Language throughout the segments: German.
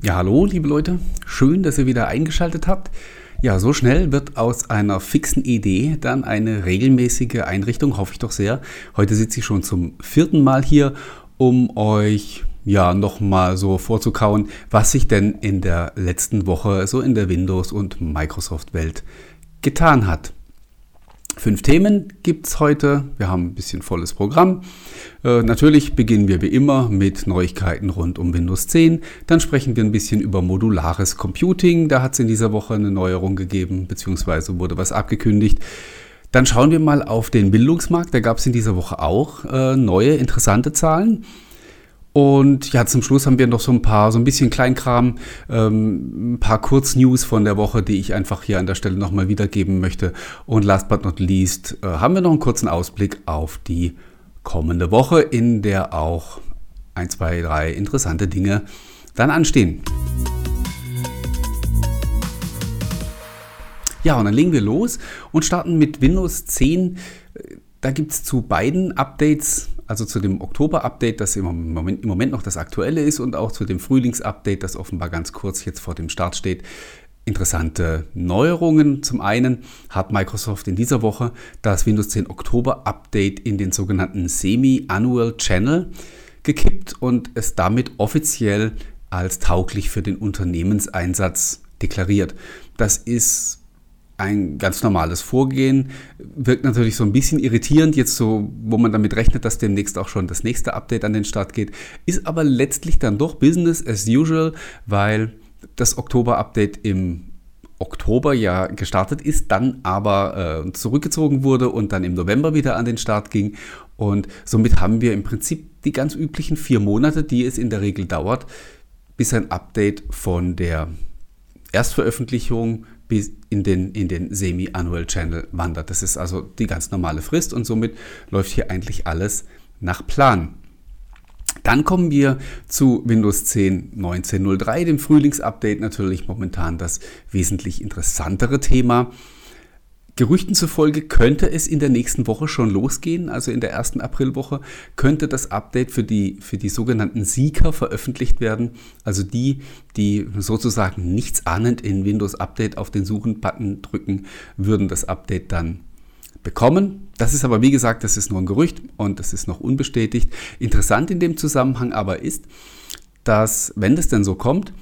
Ja, hallo, liebe Leute. Schön, dass ihr wieder eingeschaltet habt. Ja, so schnell wird aus einer fixen Idee dann eine regelmäßige Einrichtung, hoffe ich doch sehr. Heute sitze ich schon zum vierten Mal hier, um euch ja nochmal so vorzukauen, was sich denn in der letzten Woche so in der Windows- und Microsoft-Welt getan hat. Fünf Themen gibt es heute. Wir haben ein bisschen volles Programm. Äh, natürlich beginnen wir wie immer mit Neuigkeiten rund um Windows 10. Dann sprechen wir ein bisschen über modulares Computing. Da hat es in dieser Woche eine Neuerung gegeben, beziehungsweise wurde was abgekündigt. Dann schauen wir mal auf den Bildungsmarkt. Da gab es in dieser Woche auch äh, neue interessante Zahlen. Und ja, zum Schluss haben wir noch so ein paar, so ein bisschen Kleinkram, ähm, ein paar Kurznews von der Woche, die ich einfach hier an der Stelle nochmal wiedergeben möchte. Und last but not least äh, haben wir noch einen kurzen Ausblick auf die kommende Woche, in der auch ein, zwei, drei interessante Dinge dann anstehen. Ja, und dann legen wir los und starten mit Windows 10. Da gibt es zu beiden Updates also zu dem Oktober-Update, das im Moment, im Moment noch das aktuelle ist und auch zu dem Frühlings-Update, das offenbar ganz kurz jetzt vor dem Start steht, interessante Neuerungen. Zum einen hat Microsoft in dieser Woche das Windows 10 Oktober Update in den sogenannten Semi-Annual Channel gekippt und es damit offiziell als tauglich für den Unternehmenseinsatz deklariert. Das ist ein ganz normales Vorgehen. Wirkt natürlich so ein bisschen irritierend, jetzt so, wo man damit rechnet, dass demnächst auch schon das nächste Update an den Start geht. Ist aber letztlich dann doch Business as usual, weil das Oktober-Update im Oktober ja gestartet ist, dann aber äh, zurückgezogen wurde und dann im November wieder an den Start ging. Und somit haben wir im Prinzip die ganz üblichen vier Monate, die es in der Regel dauert, bis ein Update von der Erstveröffentlichung bis in den, in den Semi-Annual Channel wandert. Das ist also die ganz normale Frist und somit läuft hier eigentlich alles nach Plan. Dann kommen wir zu Windows 10 19.03, dem Frühlingsupdate, natürlich momentan das wesentlich interessantere Thema. Gerüchten zufolge könnte es in der nächsten Woche schon losgehen, also in der ersten Aprilwoche könnte das Update für die, für die sogenannten Seeker veröffentlicht werden, also die, die sozusagen nichts ahnend in Windows Update auf den Suchen-Button drücken, würden das Update dann bekommen. Das ist aber wie gesagt, das ist nur ein Gerücht und das ist noch unbestätigt. Interessant in dem Zusammenhang aber ist, dass wenn das denn so kommt,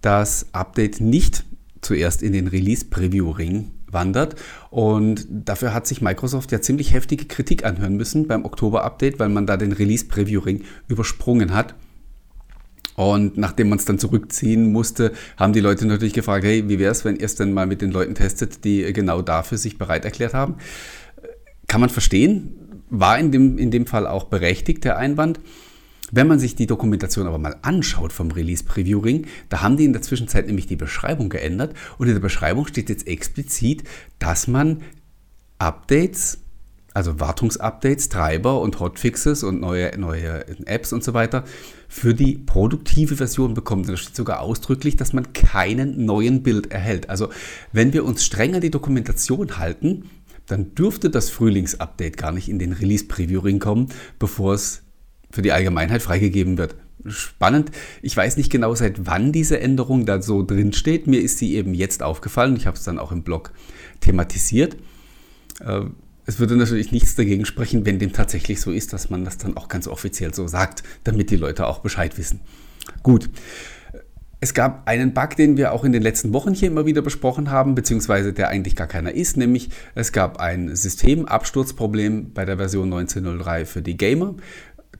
das Update nicht zuerst in den Release Preview Ring wandert. Und dafür hat sich Microsoft ja ziemlich heftige Kritik anhören müssen beim Oktober-Update, weil man da den Release-Preview-Ring übersprungen hat. Und nachdem man es dann zurückziehen musste, haben die Leute natürlich gefragt, hey, wie wäre es, wenn ihr es denn mal mit den Leuten testet, die genau dafür sich bereit erklärt haben? Kann man verstehen, war in dem, in dem Fall auch berechtigt, der Einwand. Wenn man sich die Dokumentation aber mal anschaut vom Release Preview Ring, da haben die in der Zwischenzeit nämlich die Beschreibung geändert und in der Beschreibung steht jetzt explizit, dass man Updates, also Wartungsupdates, Treiber und Hotfixes und neue, neue Apps und so weiter für die produktive Version bekommt. Da steht sogar ausdrücklich, dass man keinen neuen Bild erhält. Also wenn wir uns streng an die Dokumentation halten, dann dürfte das Frühlingsupdate gar nicht in den Release Preview Ring kommen, bevor es für die Allgemeinheit freigegeben wird. Spannend. Ich weiß nicht genau, seit wann diese Änderung da so drin steht. Mir ist sie eben jetzt aufgefallen. Ich habe es dann auch im Blog thematisiert. Äh, es würde natürlich nichts dagegen sprechen, wenn dem tatsächlich so ist, dass man das dann auch ganz offiziell so sagt, damit die Leute auch Bescheid wissen. Gut. Es gab einen Bug, den wir auch in den letzten Wochen hier immer wieder besprochen haben, beziehungsweise der eigentlich gar keiner ist, nämlich es gab ein Systemabsturzproblem bei der Version 19.03 für die Gamer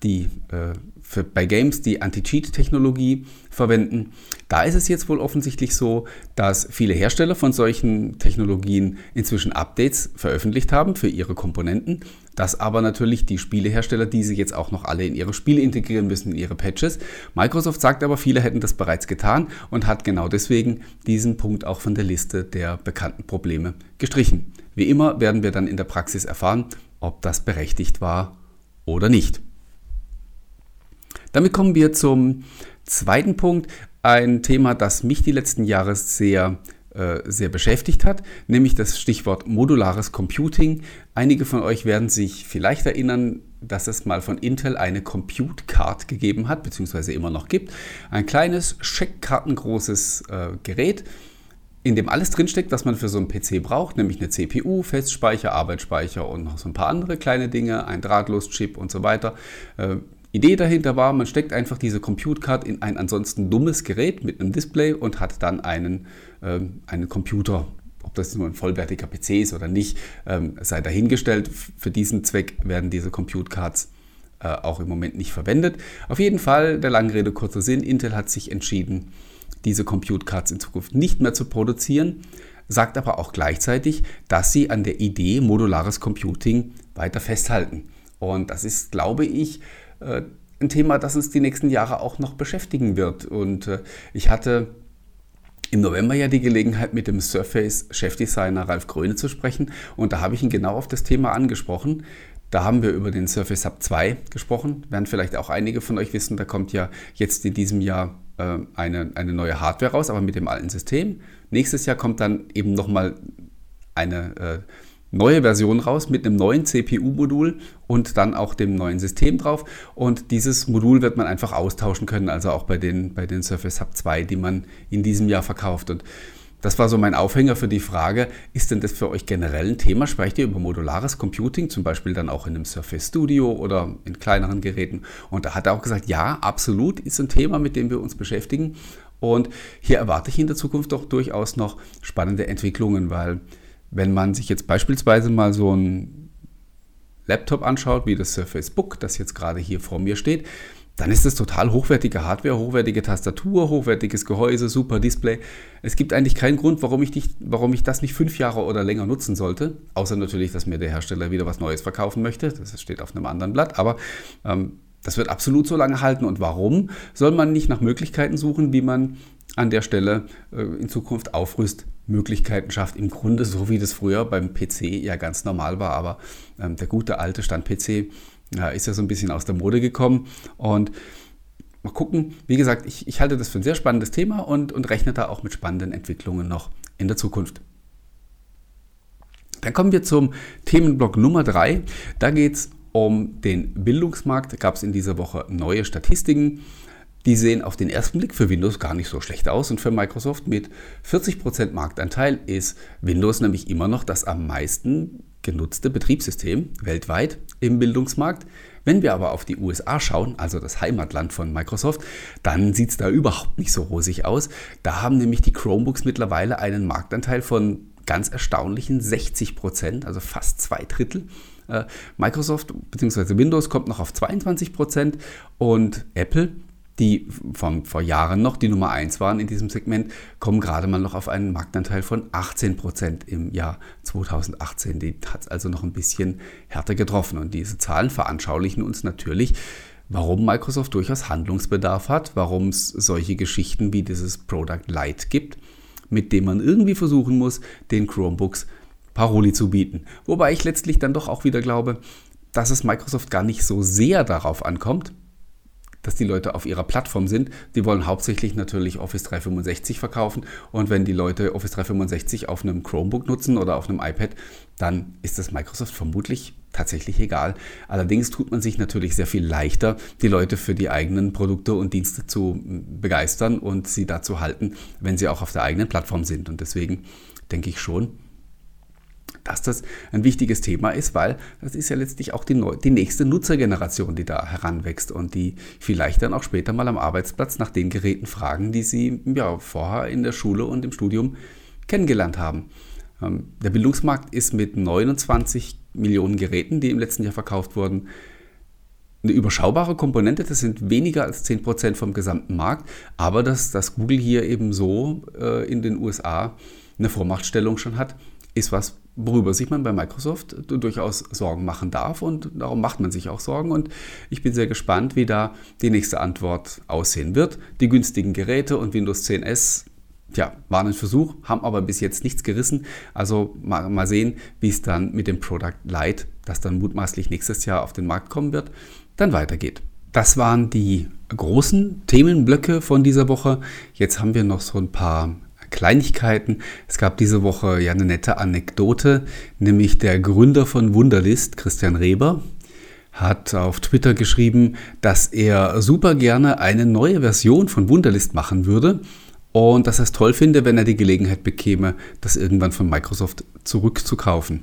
die äh, für, bei Games die Anti-Cheat-Technologie verwenden. Da ist es jetzt wohl offensichtlich so, dass viele Hersteller von solchen Technologien inzwischen Updates veröffentlicht haben für ihre Komponenten, dass aber natürlich die Spielehersteller diese jetzt auch noch alle in ihre Spiele integrieren müssen, in ihre Patches. Microsoft sagt aber, viele hätten das bereits getan und hat genau deswegen diesen Punkt auch von der Liste der bekannten Probleme gestrichen. Wie immer werden wir dann in der Praxis erfahren, ob das berechtigt war oder nicht. Damit kommen wir zum zweiten Punkt. Ein Thema, das mich die letzten Jahre sehr äh, sehr beschäftigt hat, nämlich das Stichwort modulares Computing. Einige von euch werden sich vielleicht erinnern, dass es mal von Intel eine Compute Card gegeben hat, beziehungsweise immer noch gibt. Ein kleines, scheckkartengroßes äh, Gerät, in dem alles drinsteckt, was man für so einen PC braucht, nämlich eine CPU, Festspeicher, Arbeitsspeicher und noch so ein paar andere kleine Dinge, ein Drahtlos-Chip und so weiter. Äh, Idee dahinter war, man steckt einfach diese Compute Card in ein ansonsten dummes Gerät mit einem Display und hat dann einen, ähm, einen Computer. Ob das nur ein vollwertiger PC ist oder nicht, ähm, sei dahingestellt. Für diesen Zweck werden diese Compute Cards äh, auch im Moment nicht verwendet. Auf jeden Fall, der lange Rede, kurzer Sinn, Intel hat sich entschieden, diese Compute Cards in Zukunft nicht mehr zu produzieren, sagt aber auch gleichzeitig, dass sie an der Idee modulares Computing weiter festhalten. Und das ist, glaube ich, ein Thema, das uns die nächsten Jahre auch noch beschäftigen wird. Und äh, ich hatte im November ja die Gelegenheit, mit dem Surface-Chefdesigner Ralf Gröne zu sprechen. Und da habe ich ihn genau auf das Thema angesprochen. Da haben wir über den Surface Hub 2 gesprochen. Werden vielleicht auch einige von euch wissen, da kommt ja jetzt in diesem Jahr äh, eine, eine neue Hardware raus, aber mit dem alten System. Nächstes Jahr kommt dann eben nochmal eine äh, neue Version raus mit einem neuen CPU-Modul und dann auch dem neuen System drauf. Und dieses Modul wird man einfach austauschen können, also auch bei den, bei den Surface Hub 2, die man in diesem Jahr verkauft. Und das war so mein Aufhänger für die Frage, ist denn das für euch generell ein Thema? Sprecht ihr über modulares Computing, zum Beispiel dann auch in einem Surface Studio oder in kleineren Geräten? Und da hat er auch gesagt, ja, absolut ist ein Thema, mit dem wir uns beschäftigen. Und hier erwarte ich in der Zukunft doch durchaus noch spannende Entwicklungen, weil wenn man sich jetzt beispielsweise mal so ein Laptop anschaut, wie das Surface Book, das jetzt gerade hier vor mir steht, dann ist es total hochwertige Hardware, hochwertige Tastatur, hochwertiges Gehäuse, super Display. Es gibt eigentlich keinen Grund, warum ich, dich, warum ich das nicht fünf Jahre oder länger nutzen sollte. Außer natürlich, dass mir der Hersteller wieder was Neues verkaufen möchte. Das steht auf einem anderen Blatt. Aber ähm, das wird absolut so lange halten. Und warum soll man nicht nach Möglichkeiten suchen, wie man an der Stelle äh, in Zukunft Aufrüstmöglichkeiten schafft? Im Grunde so, wie das früher beim PC ja ganz normal war. Aber ähm, der gute alte Stand-PC ja, ist ja so ein bisschen aus der Mode gekommen. Und mal gucken, wie gesagt, ich, ich halte das für ein sehr spannendes Thema und, und rechne da auch mit spannenden Entwicklungen noch in der Zukunft. Dann kommen wir zum Themenblock Nummer 3. Da geht es um den Bildungsmarkt. Da gab es in dieser Woche neue Statistiken. Die sehen auf den ersten Blick für Windows gar nicht so schlecht aus und für Microsoft mit 40% Marktanteil ist Windows nämlich immer noch das am meisten genutzte Betriebssystem weltweit im Bildungsmarkt. Wenn wir aber auf die USA schauen, also das Heimatland von Microsoft, dann sieht es da überhaupt nicht so rosig aus. Da haben nämlich die Chromebooks mittlerweile einen Marktanteil von ganz erstaunlichen 60 Prozent, also fast zwei Drittel. Äh, Microsoft bzw. Windows kommt noch auf 22 Prozent und Apple die von vor Jahren noch die Nummer 1 waren in diesem Segment, kommen gerade mal noch auf einen Marktanteil von 18 Prozent im Jahr 2018. Die hat es also noch ein bisschen härter getroffen. Und diese Zahlen veranschaulichen uns natürlich, warum Microsoft durchaus Handlungsbedarf hat, warum es solche Geschichten wie dieses Product Lite gibt, mit dem man irgendwie versuchen muss, den Chromebooks Paroli zu bieten. Wobei ich letztlich dann doch auch wieder glaube, dass es Microsoft gar nicht so sehr darauf ankommt, dass die Leute auf ihrer Plattform sind. Die wollen hauptsächlich natürlich Office 365 verkaufen und wenn die Leute Office 365 auf einem Chromebook nutzen oder auf einem iPad, dann ist das Microsoft vermutlich tatsächlich egal. Allerdings tut man sich natürlich sehr viel leichter, die Leute für die eigenen Produkte und Dienste zu begeistern und sie dazu halten, wenn sie auch auf der eigenen Plattform sind. Und deswegen denke ich schon, dass das ein wichtiges Thema ist, weil das ist ja letztlich auch die, die nächste Nutzergeneration, die da heranwächst und die vielleicht dann auch später mal am Arbeitsplatz nach den Geräten fragen, die sie ja, vorher in der Schule und im Studium kennengelernt haben. Ähm, der Bildungsmarkt ist mit 29 Millionen Geräten, die im letzten Jahr verkauft wurden, eine überschaubare Komponente, das sind weniger als 10% vom gesamten Markt, aber dass, dass Google hier eben so äh, in den USA eine Vormachtstellung schon hat, ist was, worüber sich man bei Microsoft durchaus Sorgen machen darf und darum macht man sich auch Sorgen und ich bin sehr gespannt, wie da die nächste Antwort aussehen wird. Die günstigen Geräte und Windows 10S Tja, waren ein Versuch, haben aber bis jetzt nichts gerissen. Also mal, mal sehen, wie es dann mit dem Product Lite, das dann mutmaßlich nächstes Jahr auf den Markt kommen wird, dann weitergeht. Das waren die großen Themenblöcke von dieser Woche. Jetzt haben wir noch so ein paar Kleinigkeiten. Es gab diese Woche ja eine nette Anekdote, nämlich der Gründer von Wunderlist, Christian Reber, hat auf Twitter geschrieben, dass er super gerne eine neue Version von Wunderlist machen würde und dass er es toll finde, wenn er die Gelegenheit bekäme, das irgendwann von Microsoft zurückzukaufen.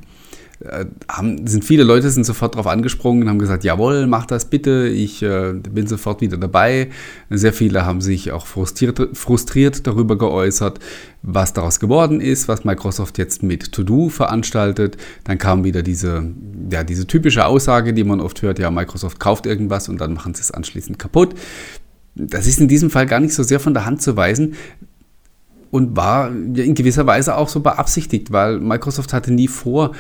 Äh, haben, sind viele Leute sind sofort darauf angesprungen und haben gesagt, jawohl, mach das bitte, ich äh, bin sofort wieder dabei. Sehr viele haben sich auch frustriert, frustriert darüber geäußert, was daraus geworden ist, was Microsoft jetzt mit To-Do veranstaltet. Dann kam wieder diese, ja, diese typische Aussage, die man oft hört, ja, Microsoft kauft irgendwas und dann machen sie es anschließend kaputt. Das ist in diesem Fall gar nicht so sehr von der Hand zu weisen und war in gewisser Weise auch so beabsichtigt, weil Microsoft hatte nie vor,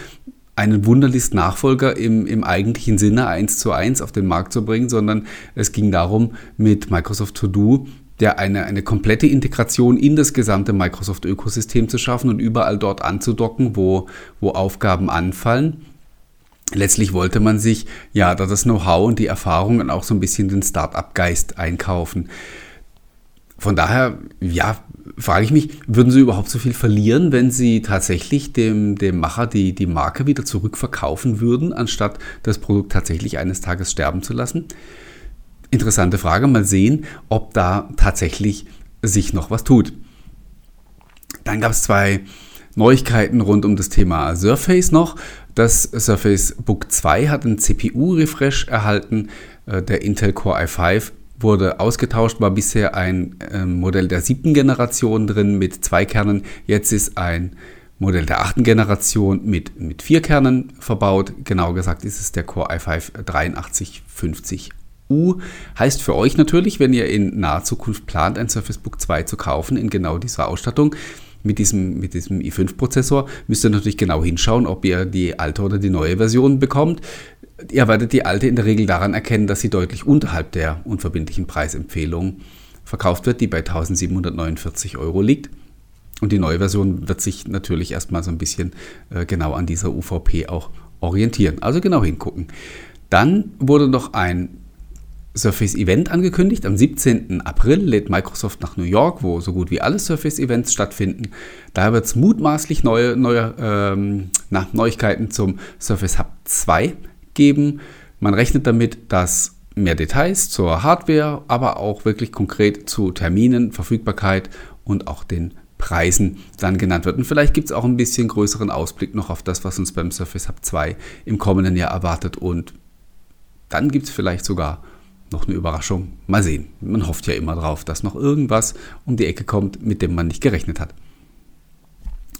einen Wunderlist-Nachfolger im, im eigentlichen Sinne eins zu eins auf den Markt zu bringen, sondern es ging darum, mit Microsoft To Do der eine, eine komplette Integration in das gesamte Microsoft-Ökosystem zu schaffen und überall dort anzudocken, wo, wo Aufgaben anfallen. Letztlich wollte man sich ja da das Know-how und die Erfahrung und auch so ein bisschen den Start-up-Geist einkaufen. Von daher, ja, frage ich mich, würden Sie überhaupt so viel verlieren, wenn Sie tatsächlich dem, dem Macher die, die Marke wieder zurückverkaufen würden, anstatt das Produkt tatsächlich eines Tages sterben zu lassen? Interessante Frage, mal sehen, ob da tatsächlich sich noch was tut. Dann gab es zwei Neuigkeiten rund um das Thema Surface noch. Das Surface Book 2 hat einen CPU-Refresh erhalten. Äh, der Intel Core i5 wurde ausgetauscht, war bisher ein äh, Modell der siebten Generation drin mit zwei Kernen. Jetzt ist ein Modell der achten Generation mit, mit vier Kernen verbaut. Genau gesagt ist es der Core i5 8350U. Heißt für euch natürlich, wenn ihr in naher Zukunft plant, ein Surface Book 2 zu kaufen in genau dieser Ausstattung, mit diesem, mit diesem i5-Prozessor müsst ihr natürlich genau hinschauen, ob ihr die alte oder die neue Version bekommt. Ihr werdet die alte in der Regel daran erkennen, dass sie deutlich unterhalb der unverbindlichen Preisempfehlung verkauft wird, die bei 1749 Euro liegt. Und die neue Version wird sich natürlich erstmal so ein bisschen äh, genau an dieser UVP auch orientieren. Also genau hingucken. Dann wurde noch ein Surface Event angekündigt. Am 17. April lädt Microsoft nach New York, wo so gut wie alle Surface Events stattfinden. Da wird es mutmaßlich neue, neue ähm, na, Neuigkeiten zum Surface Hub 2 geben. Man rechnet damit, dass mehr Details zur Hardware, aber auch wirklich konkret zu Terminen, Verfügbarkeit und auch den Preisen dann genannt wird. Und vielleicht gibt es auch ein bisschen größeren Ausblick noch auf das, was uns beim Surface Hub 2 im kommenden Jahr erwartet. Und dann gibt es vielleicht sogar noch eine Überraschung. Mal sehen. Man hofft ja immer drauf, dass noch irgendwas um die Ecke kommt, mit dem man nicht gerechnet hat.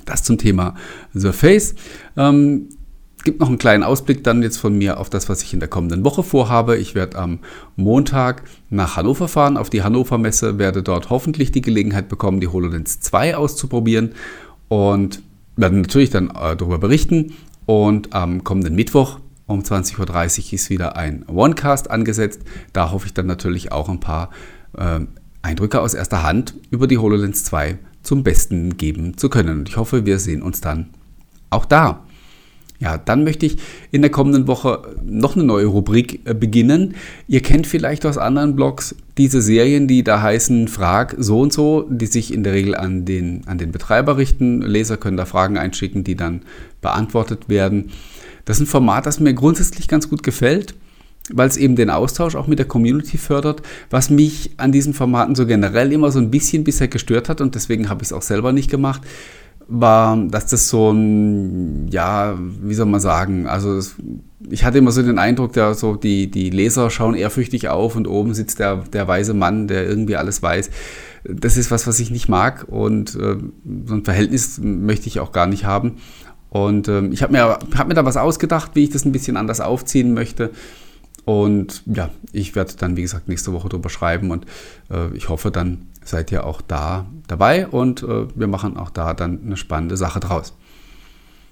Das zum Thema Surface. Ähm, gibt noch einen kleinen Ausblick dann jetzt von mir auf das, was ich in der kommenden Woche vorhabe. Ich werde am Montag nach Hannover fahren, auf die Hannover Messe, werde dort hoffentlich die Gelegenheit bekommen, die HoloLens 2 auszuprobieren und werde natürlich dann äh, darüber berichten. Und am kommenden Mittwoch um 20.30 Uhr ist wieder ein OneCast angesetzt. Da hoffe ich dann natürlich auch ein paar äh, Eindrücke aus erster Hand über die HoloLens 2 zum Besten geben zu können. Und ich hoffe, wir sehen uns dann auch da. Ja, dann möchte ich in der kommenden Woche noch eine neue Rubrik äh, beginnen. Ihr kennt vielleicht aus anderen Blogs diese Serien, die da heißen Frag so und so, die sich in der Regel an den, an den Betreiber richten. Leser können da Fragen einschicken, die dann beantwortet werden. Das ist ein Format, das mir grundsätzlich ganz gut gefällt, weil es eben den Austausch auch mit der Community fördert, was mich an diesen Formaten so generell immer so ein bisschen bisher gestört hat und deswegen habe ich es auch selber nicht gemacht war, dass das so ein, ja, wie soll man sagen, also es, ich hatte immer so den Eindruck, der so die, die Leser schauen ehrfürchtig auf und oben sitzt der, der weise Mann, der irgendwie alles weiß. Das ist was, was ich nicht mag und äh, so ein Verhältnis möchte ich auch gar nicht haben. Und äh, ich habe mir, hab mir da was ausgedacht, wie ich das ein bisschen anders aufziehen möchte. Und ja, ich werde dann, wie gesagt, nächste Woche drüber schreiben und äh, ich hoffe, dann seid ihr auch da dabei und äh, wir machen auch da dann eine spannende Sache draus.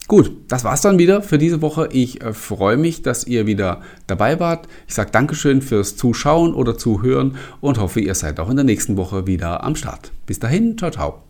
Gut, das war's dann wieder für diese Woche. Ich äh, freue mich, dass ihr wieder dabei wart. Ich sage Dankeschön fürs Zuschauen oder Zuhören und hoffe, ihr seid auch in der nächsten Woche wieder am Start. Bis dahin, ciao, ciao.